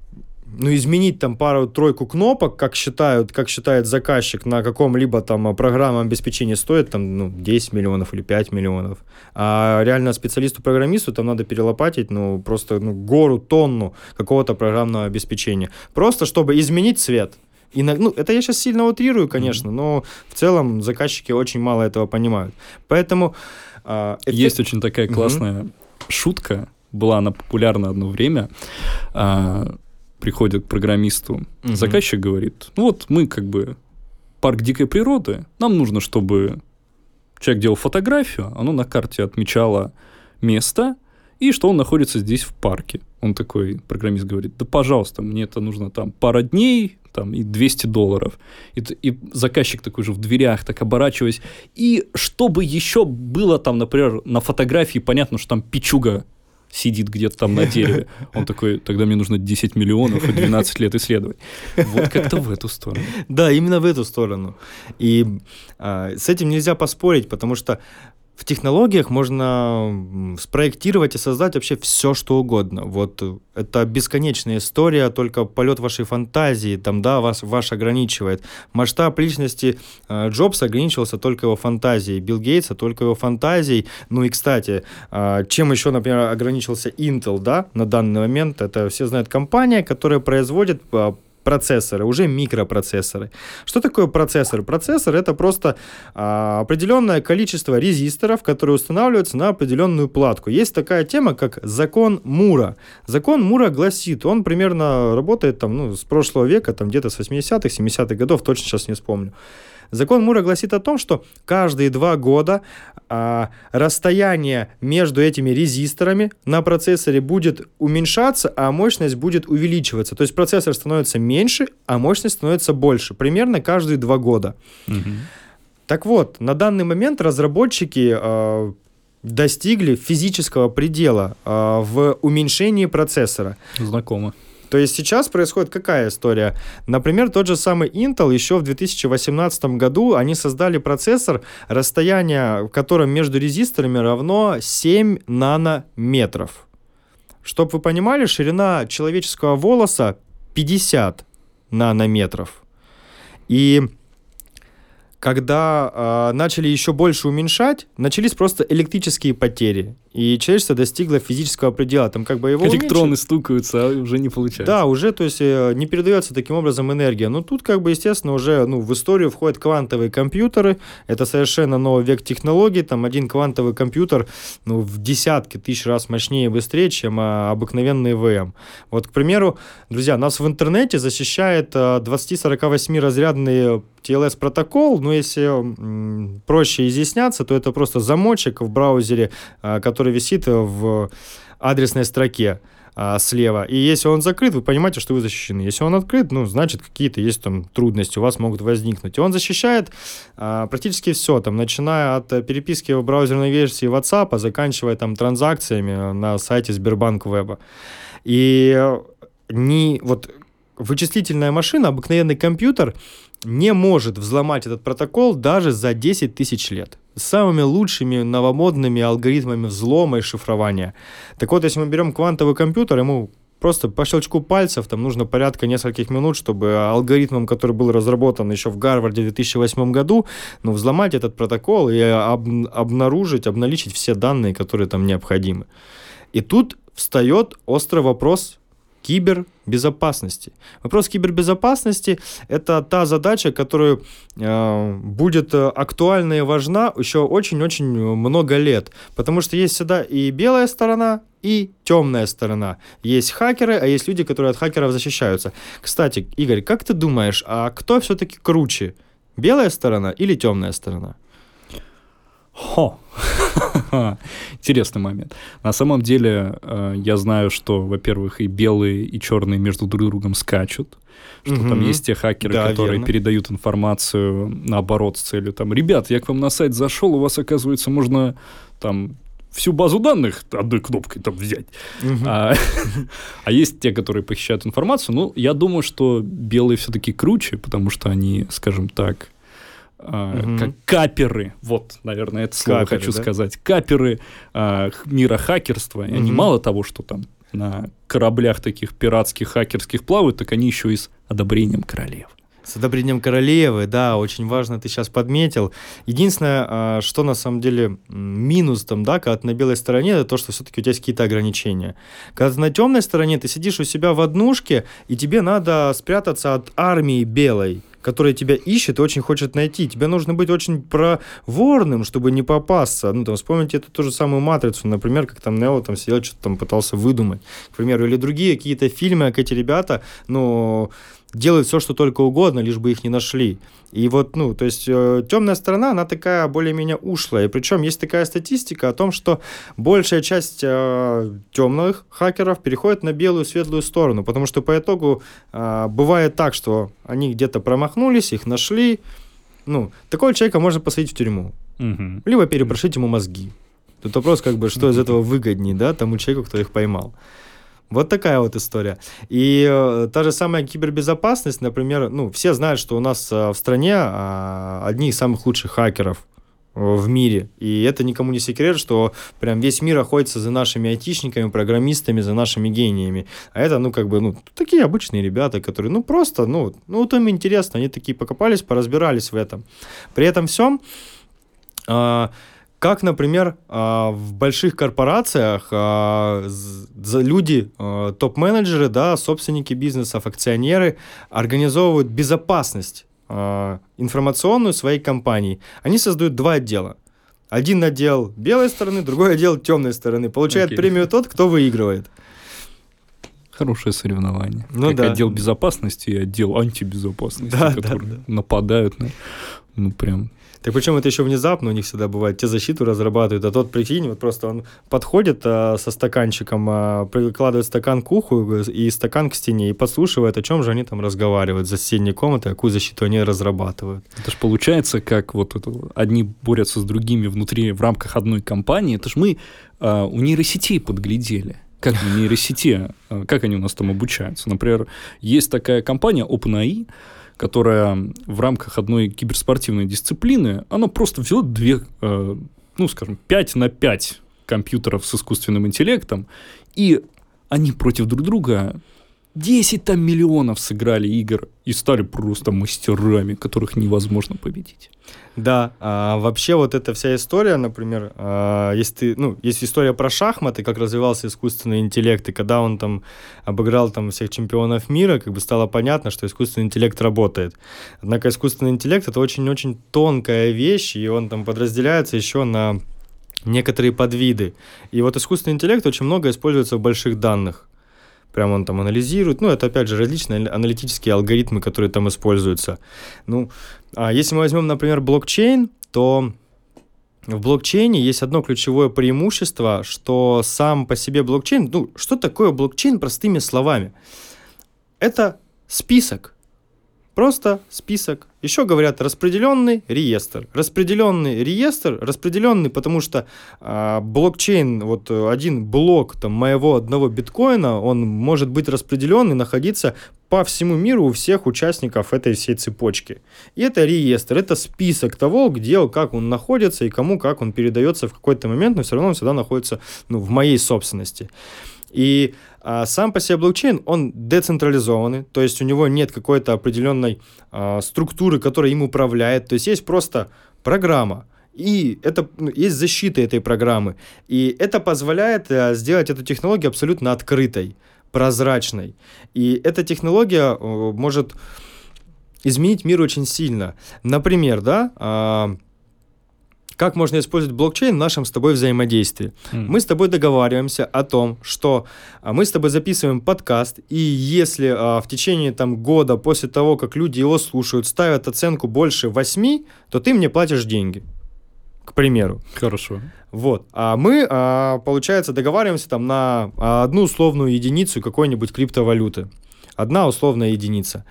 ну, изменить там пару-тройку кнопок, как считают, как считает заказчик на каком-либо там программном обеспечении стоит там, ну, 10 миллионов или 5 миллионов. А реально специалисту-программисту там надо перелопатить, ну, просто ну, гору, тонну какого-то программного обеспечения. Просто чтобы изменить цвет. И, ну, это я сейчас сильно утрирую, конечно, mm-hmm. но в целом заказчики очень мало этого понимают. Поэтому... Э, эффект... Есть очень такая классная mm-hmm. шутка, была она популярна одно время. Э, приходит к программисту, mm-hmm. заказчик говорит, ну вот мы как бы парк дикой природы, нам нужно, чтобы человек делал фотографию, оно на карте отмечало место, и что он находится здесь в парке. Он такой, программист говорит, да пожалуйста, мне это нужно там пара дней, там, и 200 долларов. И, и заказчик такой же в дверях, так оборачиваясь. И чтобы еще было там, например, на фотографии понятно, что там пичуга сидит где-то там на дереве. Он такой, тогда мне нужно 10 миллионов и 12 лет исследовать. Вот как-то в эту сторону. Да, именно в эту сторону. И а, с этим нельзя поспорить, потому что в технологиях можно спроектировать и создать вообще все, что угодно. Вот э, это бесконечная история, только полет вашей фантазии, там, да, вас, ваш ограничивает. Масштаб личности э, Джобса ограничивался только его фантазией, Билл Гейтса только его фантазией. Ну и, кстати, э, чем еще, например, ограничился Intel, да, на данный момент, это все знают компания, которая производит э, процессоры, уже микропроцессоры. Что такое процессор? Процессор это просто а, определенное количество резисторов, которые устанавливаются на определенную платку. Есть такая тема, как закон Мура. Закон Мура гласит, он примерно работает там, ну, с прошлого века, там где-то с 80-х, 70-х годов, точно сейчас не вспомню. Закон Мура гласит о том, что каждые два года а, расстояние между этими резисторами на процессоре будет уменьшаться, а мощность будет увеличиваться. То есть процессор становится меньше, а мощность становится больше. Примерно каждые два года. Угу. Так вот, на данный момент разработчики э, достигли физического предела э, в уменьшении процессора. Знакомо. То есть сейчас происходит какая история? Например, тот же самый Intel еще в 2018 году они создали процессор, расстояние в котором между резисторами равно 7 нанометров. Чтобы вы понимали, ширина человеческого волоса 50 нанометров. И когда э, начали еще больше уменьшать, начались просто электрические потери. И человечество достигло физического предела. Там как бы его Электроны уменьшить. стукаются, а уже не получается. Да, уже, то есть э, не передается таким образом энергия. Но тут как бы, естественно, уже ну, в историю входят квантовые компьютеры. Это совершенно новый век технологий. Там один квантовый компьютер ну, в десятки тысяч раз мощнее и быстрее, чем а, обыкновенный ВМ. Вот, к примеру, друзья, нас в интернете защищает а, 20-48 разрядный TLS-протокол, но если м, проще изъясняться, то это просто замочек в браузере, а, который висит в адресной строке а, слева. И если он закрыт, вы понимаете, что вы защищены. Если он открыт, ну, значит, какие-то есть там трудности у вас могут возникнуть. И он защищает а, практически все, там, начиная от переписки в браузерной версии WhatsApp, заканчивая там транзакциями на сайте Сбербанк Веба. И не вот вычислительная машина, обыкновенный компьютер не может взломать этот протокол даже за 10 тысяч лет. Самыми лучшими новомодными алгоритмами взлома и шифрования. Так вот, если мы берем квантовый компьютер, ему просто по щелчку пальцев, там нужно порядка нескольких минут, чтобы алгоритмом, который был разработан еще в Гарварде в 2008 году, ну, взломать этот протокол и об, обнаружить, обналичить все данные, которые там необходимы. И тут встает острый вопрос кибербезопасности. Вопрос кибербезопасности – это та задача, которая э, будет актуальна и важна еще очень-очень много лет, потому что есть всегда и белая сторона, и темная сторона. Есть хакеры, а есть люди, которые от хакеров защищаются. Кстати, Игорь, как ты думаешь, а кто все-таки круче? Белая сторона или темная сторона? Хо. Интересный момент. На самом деле, э, я знаю, что, во-первых, и белые, и черные между друг другом скачут, что угу. там есть те хакеры, да, которые верно. передают информацию наоборот с целью там, ребят, я к вам на сайт зашел, у вас, оказывается, можно там всю базу данных одной кнопкой там взять. Угу. А, а есть те, которые похищают информацию. Ну, я думаю, что белые все-таки круче, потому что они, скажем так, угу. как каперы, вот, наверное, это слово каперы, хочу да? сказать, каперы а, мира хакерства. И угу. они мало того, что там на кораблях таких пиратских, хакерских плавают, так они еще и с одобрением королев. С одобрением королевы, да, очень важно, ты сейчас подметил. Единственное, а, что на самом деле минус там, да, когда ты на белой стороне, это то, что все-таки у тебя есть какие-то ограничения. Когда ты на темной стороне, ты сидишь у себя в однушке, и тебе надо спрятаться от армии белой которая тебя ищет и очень хочет найти. Тебе нужно быть очень проворным, чтобы не попасться. Ну, там, вспомните эту ту же самую «Матрицу», например, как там Нео там сидел, что-то там пытался выдумать, к примеру. Или другие какие-то фильмы, как эти ребята, ну, делают все, что только угодно, лишь бы их не нашли. И вот, ну, то есть э, темная сторона, она такая более-менее ушлая. И причем есть такая статистика о том, что большая часть э, темных хакеров переходит на белую светлую сторону, потому что по итогу э, бывает так, что они где-то промахнулись, их нашли. Ну, такого человека можно посадить в тюрьму. Угу. Либо перепрошить ему мозги. Тут вопрос, как бы, что из этого выгоднее, да, тому человеку, кто их поймал. Вот такая вот история. И э, та же самая кибербезопасность, например, ну, все знают, что у нас э, в стране э, одни из самых лучших хакеров э, в мире. И это никому не секрет, что прям весь мир охотится за нашими айтишниками, программистами, за нашими гениями. А это, ну, как бы, ну, такие обычные ребята, которые, ну, просто, ну, ну, вот им интересно, они такие покопались, поразбирались в этом. При этом всем... Э, как, например, а, в больших корпорациях а, люди, а, топ-менеджеры, да, собственники бизнесов, акционеры организовывают безопасность информационную своей компании. Они создают два отдела. Один отдел белой стороны, другой отдел темной стороны. Получает okay. премию тот, кто выигрывает. Хорошее соревнование. Ну, как да. отдел безопасности и отдел антибезопасности, да, которые да, да. нападают на... Ну, прям так причем это еще внезапно у них всегда бывает. Те защиту разрабатывают, а тот, прикинь, вот просто он подходит а, со стаканчиком, а, прикладывает стакан к уху и стакан к стене и подслушивает, о чем же они там разговаривают за соседней комнатой, какую защиту они разрабатывают. Это же получается, как вот это, одни борются с другими внутри, в рамках одной компании. Это же мы а, у нейросетей подглядели как в нейросети, а, как они у нас там обучаются. Например, есть такая компания OpenAI, которая в рамках одной киберспортивной дисциплины, она просто взяла две, э, ну, скажем, 5 на 5 компьютеров с искусственным интеллектом, и они против друг друга 10 там миллионов сыграли игр и стали просто мастерами, которых невозможно победить. Да, а вообще вот эта вся история, например, а, есть, ты, ну, есть история про шахматы, как развивался искусственный интеллект, и когда он там обыграл там всех чемпионов мира, как бы стало понятно, что искусственный интеллект работает. Однако искусственный интеллект это очень-очень тонкая вещь, и он там подразделяется еще на некоторые подвиды. И вот искусственный интеллект очень много используется в больших данных прям он там анализирует. Ну, это, опять же, различные аналитические алгоритмы, которые там используются. Ну, а если мы возьмем, например, блокчейн, то в блокчейне есть одно ключевое преимущество, что сам по себе блокчейн, ну, что такое блокчейн простыми словами? Это список, Просто список. Еще говорят распределенный реестр. Распределенный реестр, распределенный, потому что э, блокчейн, вот один блок там, моего одного биткоина, он может быть распределен и находиться по всему миру у всех участников этой всей цепочки. И это реестр, это список того, где, как он находится и кому, как он передается в какой-то момент, но все равно он всегда находится ну, в моей собственности. И а, сам по себе блокчейн, он децентрализованный, то есть у него нет какой-то определенной а, структуры, которая им управляет, то есть есть просто программа, и это ну, есть защита этой программы. И это позволяет а, сделать эту технологию абсолютно открытой, прозрачной. И эта технология а, может изменить мир очень сильно. Например, да, а, как можно использовать блокчейн в нашем с тобой взаимодействии. Mm. Мы с тобой договариваемся о том, что а, мы с тобой записываем подкаст, и если а, в течение там, года после того, как люди его слушают, ставят оценку больше 8, то ты мне платишь деньги. к примеру. Хорошо. Вот. А мы, а, получается, договариваемся там на а, одну условную единицу какой-нибудь криптовалюты. Одна условная единица.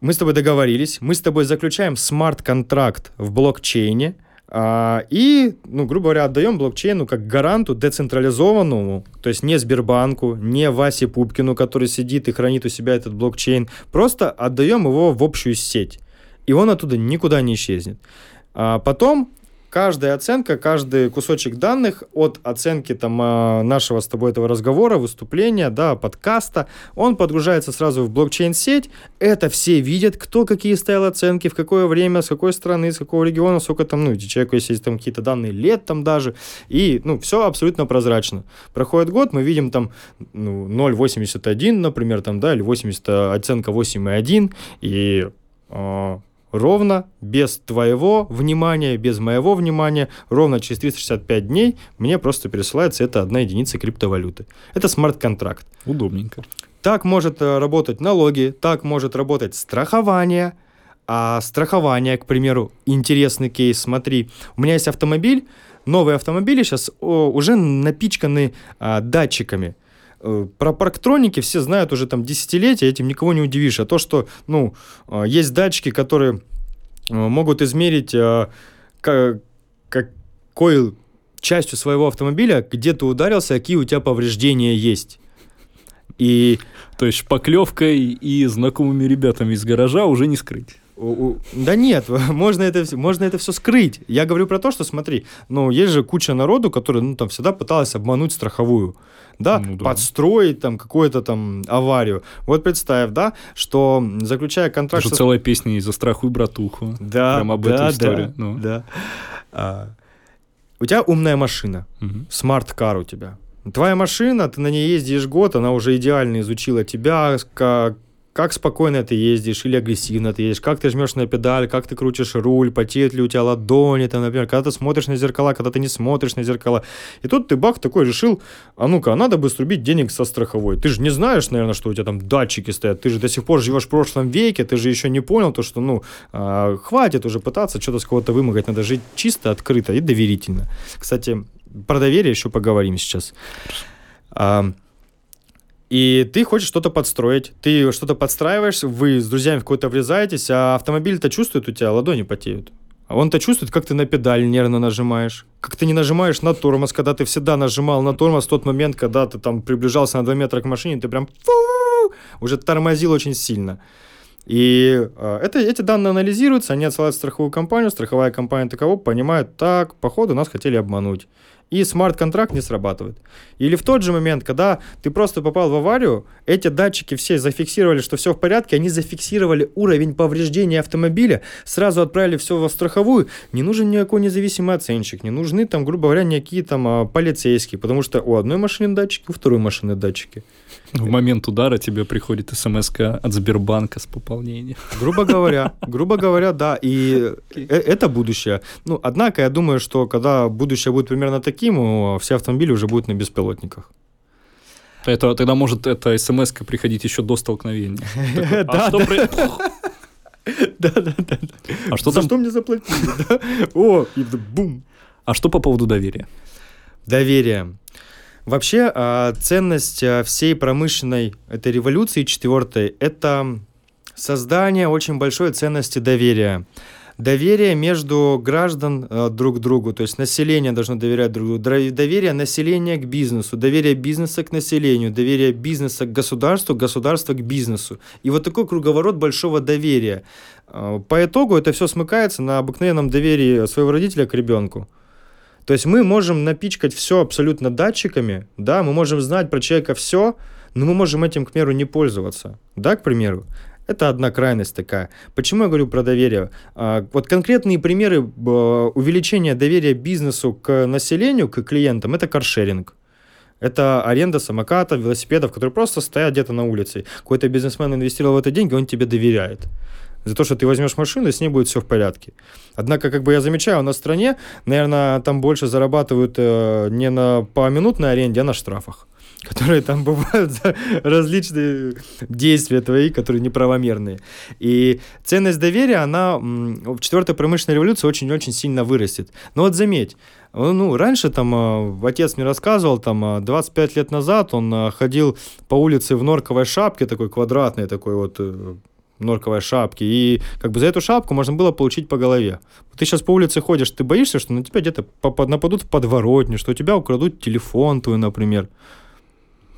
Мы с тобой договорились, мы с тобой заключаем смарт-контракт в блокчейне, а, и, ну, грубо говоря, отдаем блокчейну как гаранту децентрализованному, то есть не Сбербанку, не Васе Пупкину, который сидит и хранит у себя этот блокчейн, просто отдаем его в общую сеть, и он оттуда никуда не исчезнет. А потом каждая оценка, каждый кусочек данных от оценки там а, нашего с тобой этого разговора, выступления, да, подкаста, он подгружается сразу в блокчейн-сеть. Это все видят, кто какие ставил оценки, в какое время, с какой страны, с какого региона, сколько там, ну, человеку есть там какие-то данные лет там даже. И, ну, все абсолютно прозрачно. Проходит год, мы видим там ну, 0,81, например, там, да, или 80, оценка 8,1, и э, ровно, без твоего внимания, без моего внимания, ровно через 365 дней мне просто пересылается эта одна единица криптовалюты. Это смарт-контракт. Удобненько. Так может э, работать налоги, так может работать страхование. А страхование, к примеру, интересный кейс, смотри, у меня есть автомобиль, новые автомобили сейчас уже напичканы а, датчиками – про парктроники все знают уже там десятилетия, этим никого не удивишь. А то, что, ну, э, есть датчики, которые э, могут измерить какой частью своего автомобиля, где ты ударился, какие у тебя повреждения есть. И... То есть шпаклевкой и знакомыми ребятами из гаража уже не скрыть. Да нет, можно это, можно это все скрыть. Я говорю про то, что смотри, ну, есть же куча народу, который, ну, там, всегда пыталась обмануть страховую да, ну, да. подстроить там какую-то там аварию. Вот представь, да, что заключая контракт... Это со... целая песня из-за страхуй братуху. Да, Прям об да, этой истории. Да, ну. да. А, у тебя умная машина, смарт-кар у тебя. Твоя машина, ты на ней ездишь год, она уже идеально изучила тебя, как как спокойно ты ездишь или агрессивно ты едешь, как ты жмешь на педаль, как ты крутишь руль, потеют ли у тебя ладони, там, например, когда ты смотришь на зеркала, когда ты не смотришь на зеркала. И тут ты, бах, такой решил, а ну-ка, а надо бы срубить денег со страховой. Ты же не знаешь, наверное, что у тебя там датчики стоят, ты же до сих пор живешь в прошлом веке, ты же еще не понял то, что, ну, а, хватит уже пытаться что-то с кого-то вымогать, надо жить чисто, открыто и доверительно. Кстати, про доверие еще поговорим сейчас. А, и ты хочешь что-то подстроить, ты что-то подстраиваешь, вы с друзьями в какой-то врезаетесь, а автомобиль-то чувствует, у тебя ладони потеют. А он-то чувствует, как ты на педаль нервно нажимаешь, как ты не нажимаешь на тормоз, когда ты всегда нажимал на тормоз в тот момент, когда ты там приближался на 2 метра к машине, ты прям уже тормозил очень сильно. И э, это, эти данные анализируются, они отсылают в страховую компанию, страховая компания таково понимает, так, походу нас хотели обмануть и смарт-контракт не срабатывает. Или в тот же момент, когда ты просто попал в аварию, эти датчики все зафиксировали, что все в порядке, они зафиксировали уровень повреждения автомобиля, сразу отправили все в страховую. Не нужен никакой независимый оценщик, не нужны там, грубо говоря, никакие там а, полицейские, потому что у одной машины датчики, у второй машины датчики. В момент удара тебе приходит смс от Сбербанка с пополнением. Грубо говоря, грубо говоря, да. И okay. Э, это будущее. Ну, однако я думаю, что когда будущее будет примерно таким, все автомобили уже будут на беспилотниках. Это, тогда может эта смс приходить еще до столкновения. Да, да, да, да. А что там? что мне заплатили? О, и бум. А что по поводу доверия? Доверие. Вообще, а, ценность а, всей промышленной этой революции четвертой – это создание очень большой ценности доверия. Доверие между граждан а, друг к другу, то есть население должно доверять друг другу, доверие населения к бизнесу, доверие бизнеса к населению, доверие бизнеса к государству, государства к бизнесу. И вот такой круговорот большого доверия. По итогу это все смыкается на обыкновенном доверии своего родителя к ребенку. То есть мы можем напичкать все абсолютно датчиками, да, мы можем знать про человека все, но мы можем этим, к примеру, не пользоваться, да, к примеру. Это одна крайность такая. Почему я говорю про доверие? А, вот конкретные примеры увеличения доверия бизнесу к населению, к клиентам, это каршеринг. Это аренда самокатов, велосипедов, которые просто стоят где-то на улице. Какой-то бизнесмен инвестировал в это деньги, он тебе доверяет. За то, что ты возьмешь машину, и с ней будет все в порядке. Однако, как бы я замечаю, у нас в стране, наверное, там больше зарабатывают э, не на по минутной аренде, а на штрафах которые там бывают за различные действия твои, которые неправомерные. И ценность доверия, она в четвертой промышленной революции очень-очень сильно вырастет. Но вот заметь, ну, раньше там э, отец мне рассказывал, там 25 э, лет назад он э, ходил по улице в норковой шапке, такой квадратной, такой вот норковой шапки, и как бы за эту шапку можно было получить по голове. Ты сейчас по улице ходишь, ты боишься, что на тебя где-то нападут в подворотню, что у тебя украдут телефон твой, например.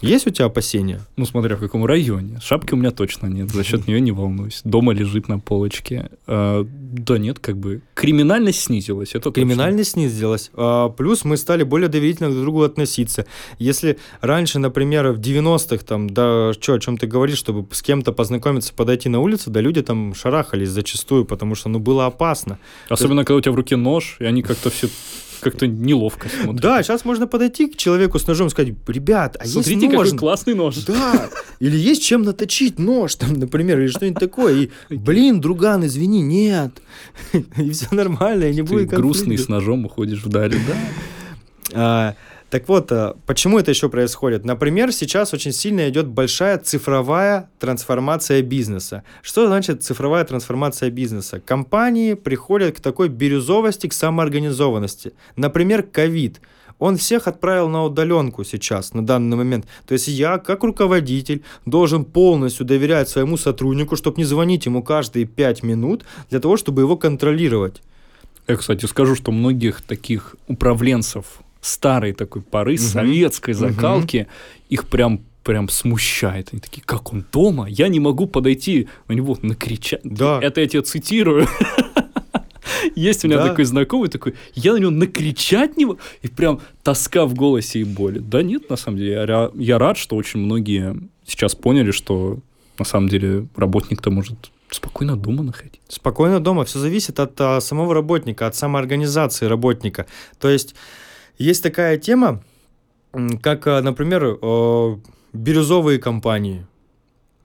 Есть у тебя опасения? Ну, смотря в каком районе. Шапки у меня точно нет, за счет нее не волнуюсь. Дома лежит на полочке. А, да нет, как бы криминальность снизилась. Это криминальность точно. снизилась. А, плюс мы стали более доверительно друг к другу относиться. Если раньше, например, в 90-х, там, да, что, о чем ты говоришь, чтобы с кем-то познакомиться, подойти на улицу, да люди там шарахались зачастую, потому что, ну, было опасно. Особенно, есть... когда у тебя в руке нож, и они как-то все как-то неловко смотрит. Да, сейчас можно подойти к человеку с ножом и сказать, ребят, а Смотрите, есть нож? какой классный нож. Да, или есть чем наточить нож, там, например, или что-нибудь такое. И, блин, друган, извини, нет. И все нормально, и не будет грустный с ножом уходишь вдаль, да. Так вот, э, почему это еще происходит? Например, сейчас очень сильно идет большая цифровая трансформация бизнеса. Что значит цифровая трансформация бизнеса? Компании приходят к такой бирюзовости, к самоорганизованности. Например, ковид. Он всех отправил на удаленку сейчас, на данный момент. То есть я, как руководитель, должен полностью доверять своему сотруднику, чтобы не звонить ему каждые пять минут, для того, чтобы его контролировать. Я, кстати, скажу, что многих таких управленцев старой такой поры, угу. советской закалки, угу. их прям прям смущает. Они такие, как он дома? Я не могу подойти на него накричать. Да. Это я тебя цитирую. Есть у меня да. такой знакомый, такой, я на него накричать не могу, и прям тоска в голосе и боли. Да нет, на самом деле, я, я рад, что очень многие сейчас поняли, что на самом деле работник-то может спокойно дома находить. Спокойно дома. Все зависит от а, самого работника, от самоорганизации работника. То есть есть такая тема, как, э, например, э, бирюзовые компании.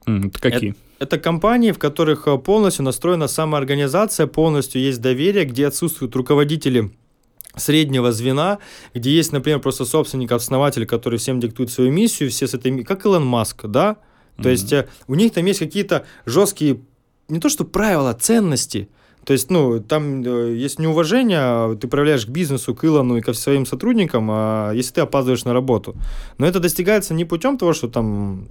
Это какие? Это, это компании, в которых э, полностью настроена самоорганизация, полностью есть доверие, где отсутствуют руководители среднего звена, где есть, например, просто собственник, основатель, который всем диктует свою миссию, все с этой, как Илон Маск, да? То mm-hmm. есть у них там есть какие-то жесткие, не то что правила, ценности, то есть, ну, там э, есть неуважение, а ты проявляешь к бизнесу, к Илону и ко своим сотрудникам, а если ты опаздываешь на работу. Но это достигается не путем того, что там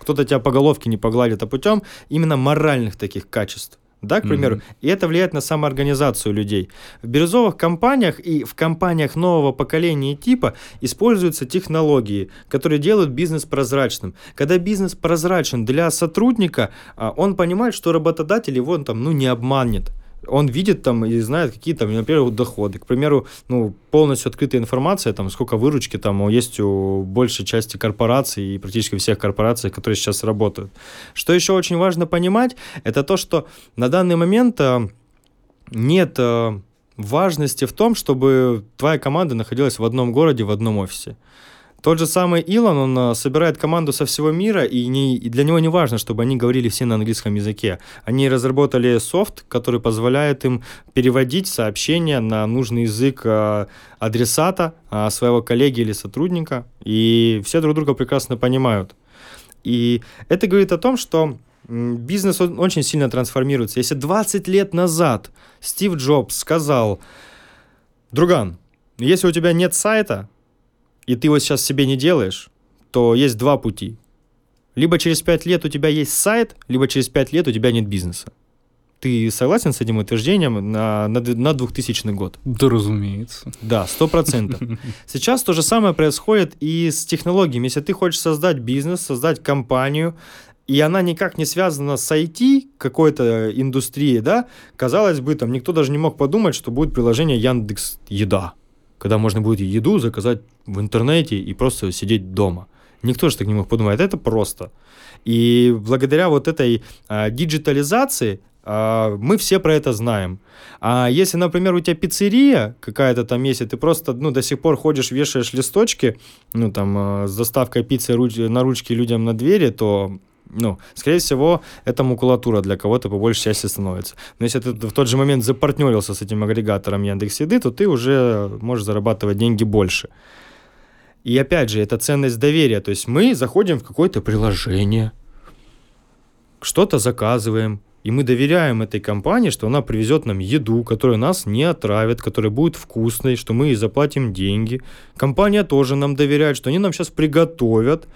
кто-то тебя по головке не погладит, а путем именно моральных таких качеств да, к примеру, mm-hmm. и это влияет на самоорганизацию людей. В бирюзовых компаниях и в компаниях нового поколения и типа используются технологии, которые делают бизнес прозрачным. Когда бизнес прозрачен для сотрудника, а, он понимает, что работодатель его там, ну, не обманет он видит там и знает какие там, например, доходы. К примеру, ну, полностью открытая информация, там, сколько выручки там есть у большей части корпораций и практически всех корпораций, которые сейчас работают. Что еще очень важно понимать, это то, что на данный момент э, нет э, важности в том, чтобы твоя команда находилась в одном городе, в одном офисе. Тот же самый Илон, он а, собирает команду со всего мира, и, не, и для него не важно, чтобы они говорили все на английском языке. Они разработали софт, который позволяет им переводить сообщения на нужный язык а, адресата а, своего коллеги или сотрудника, и все друг друга прекрасно понимают. И это говорит о том, что бизнес очень сильно трансформируется. Если 20 лет назад Стив Джобс сказал, друган, если у тебя нет сайта, и ты его сейчас себе не делаешь, то есть два пути. Либо через пять лет у тебя есть сайт, либо через пять лет у тебя нет бизнеса. Ты согласен с этим утверждением на, на, на 2000 год? Да, разумеется. Да, сто процентов. Сейчас то же самое происходит и с технологиями. Если ты хочешь создать бизнес, создать компанию, и она никак не связана с IT какой-то индустрией, да, казалось бы, там никто даже не мог подумать, что будет приложение Яндекс Еда когда можно будет еду заказать в интернете и просто сидеть дома. Никто же так не мог подумать. Это просто. И благодаря вот этой а, диджитализации а, мы все про это знаем. А если, например, у тебя пиццерия какая-то там есть, и ты просто ну, до сих пор ходишь, вешаешь листочки, ну там а, с доставкой пиццы руч- на ручки людям на двери, то ну, скорее всего, это макулатура для кого-то по большей части становится. Но если ты в тот же момент запартнерился с этим агрегатором Яндекс.Еды, то ты уже можешь зарабатывать деньги больше. И опять же, это ценность доверия. То есть мы заходим в какое-то приложение, что-то заказываем, и мы доверяем этой компании, что она привезет нам еду, которая нас не отравит, которая будет вкусной, что мы ей заплатим деньги. Компания тоже нам доверяет, что они нам сейчас приготовят,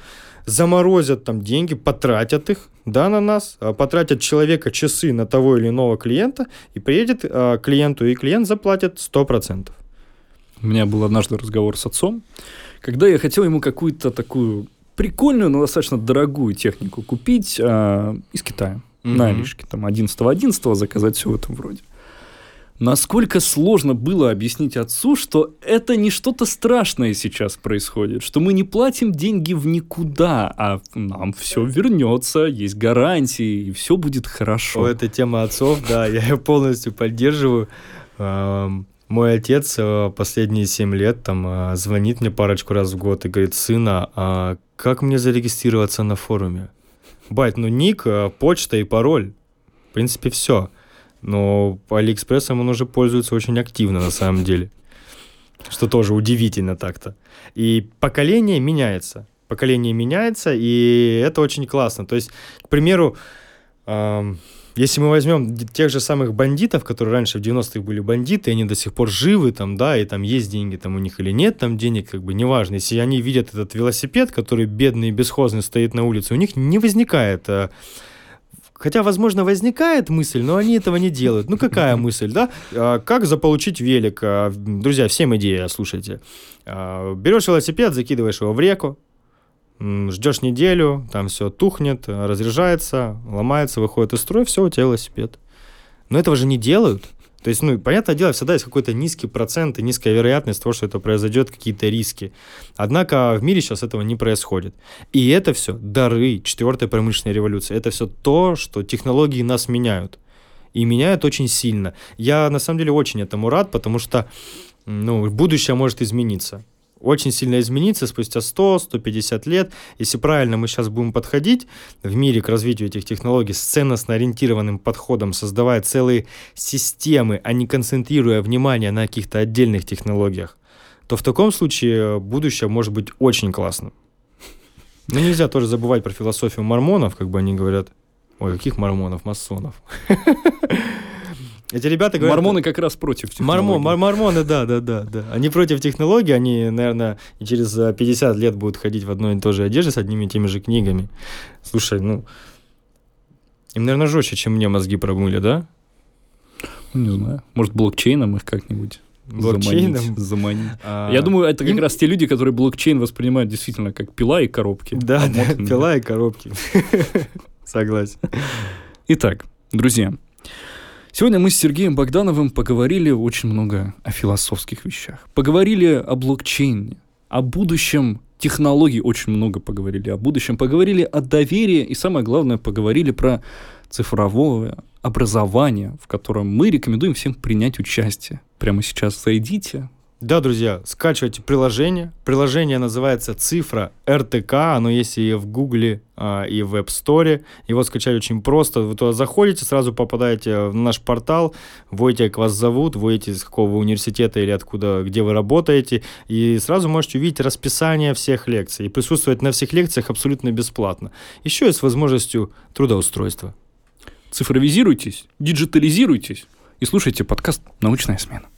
заморозят там деньги, потратят их, да, на нас, а потратят человека часы на того или иного клиента, и приедет а, клиенту, и клиент заплатит 100%. У меня был однажды разговор с отцом, когда я хотел ему какую-то такую прикольную, но достаточно дорогую технику купить а, из Китая mm-hmm. на Алишке, там 11-11 заказать все в этом вроде. Насколько сложно было объяснить отцу, что это не что-то страшное сейчас происходит, что мы не платим деньги в никуда, а нам все вернется, есть гарантии, и все будет хорошо. О, это тема отцов, да, я ее полностью поддерживаю. Мой отец э, последние семь лет там э, звонит мне парочку раз в год и говорит, сына, а как мне зарегистрироваться на форуме? Бать, ну ник, э, почта и пароль. В принципе, все. Но по Алиэкспрессам он уже пользуется очень активно на самом деле. Что тоже удивительно так-то. И поколение меняется. Поколение меняется, и это очень классно. То есть, к примеру, эм, если мы возьмем тех же самых бандитов, которые раньше в 90-х были бандиты, они до сих пор живы, там, да, и там есть деньги там у них или нет там денег, как бы неважно. Если они видят этот велосипед, который бедный и бесхозный стоит на улице, у них не возникает а, Хотя, возможно, возникает мысль, но они этого не делают. Ну, какая мысль, да? А, как заполучить велик? А, друзья, всем идея, слушайте. Берешь велосипед, закидываешь его в реку, ждешь неделю, там все тухнет, разряжается, ломается, выходит из строя, все, у тебя велосипед. Но этого же не делают. То есть, ну, понятное дело, всегда есть какой-то низкий процент и низкая вероятность того, что это произойдет, какие-то риски. Однако в мире сейчас этого не происходит. И это все дары четвертой промышленной революции. Это все то, что технологии нас меняют. И меняют очень сильно. Я, на самом деле, очень этому рад, потому что ну, будущее может измениться очень сильно измениться спустя 100-150 лет. Если правильно мы сейчас будем подходить в мире к развитию этих технологий с ценностно-ориентированным подходом, создавая целые системы, а не концентрируя внимание на каких-то отдельных технологиях, то в таком случае будущее может быть очень классным. Но нельзя тоже забывать про философию мормонов, как бы они говорят. Ой, каких мормонов? Масонов. Эти ребята говорят... Мормоны как раз против технологий. Мормон, мор, мормоны, да, да, да, да. Они против технологий, они, наверное, через 50 лет будут ходить в одной и той же одежде с одними и теми же книгами. Слушай, ну... Им, наверное, жестче, чем мне мозги промыли, да? Ну, не знаю. Может, блокчейном их как-нибудь блокчейном заманить. заманить. А... Я думаю, это как Им... раз те люди, которые блокчейн воспринимают действительно как пила и коробки. Да, да пила и коробки. Согласен. Итак, друзья, Сегодня мы с Сергеем Богдановым поговорили очень много о философских вещах. Поговорили о блокчейне, о будущем технологий очень много поговорили, о будущем поговорили о доверии и, самое главное, поговорили про цифровое образование, в котором мы рекомендуем всем принять участие. Прямо сейчас зайдите, да, друзья, скачивайте приложение. Приложение называется «Цифра РТК». Оно есть и в Гугле, а, и в App Store. Его скачать очень просто. Вы туда заходите, сразу попадаете в наш портал, вводите, как вас зовут, вводите из какого университета или откуда, где вы работаете, и сразу можете увидеть расписание всех лекций. И присутствовать на всех лекциях абсолютно бесплатно. Еще и с возможностью трудоустройства. Цифровизируйтесь, диджитализируйтесь и слушайте подкаст «Научная смена».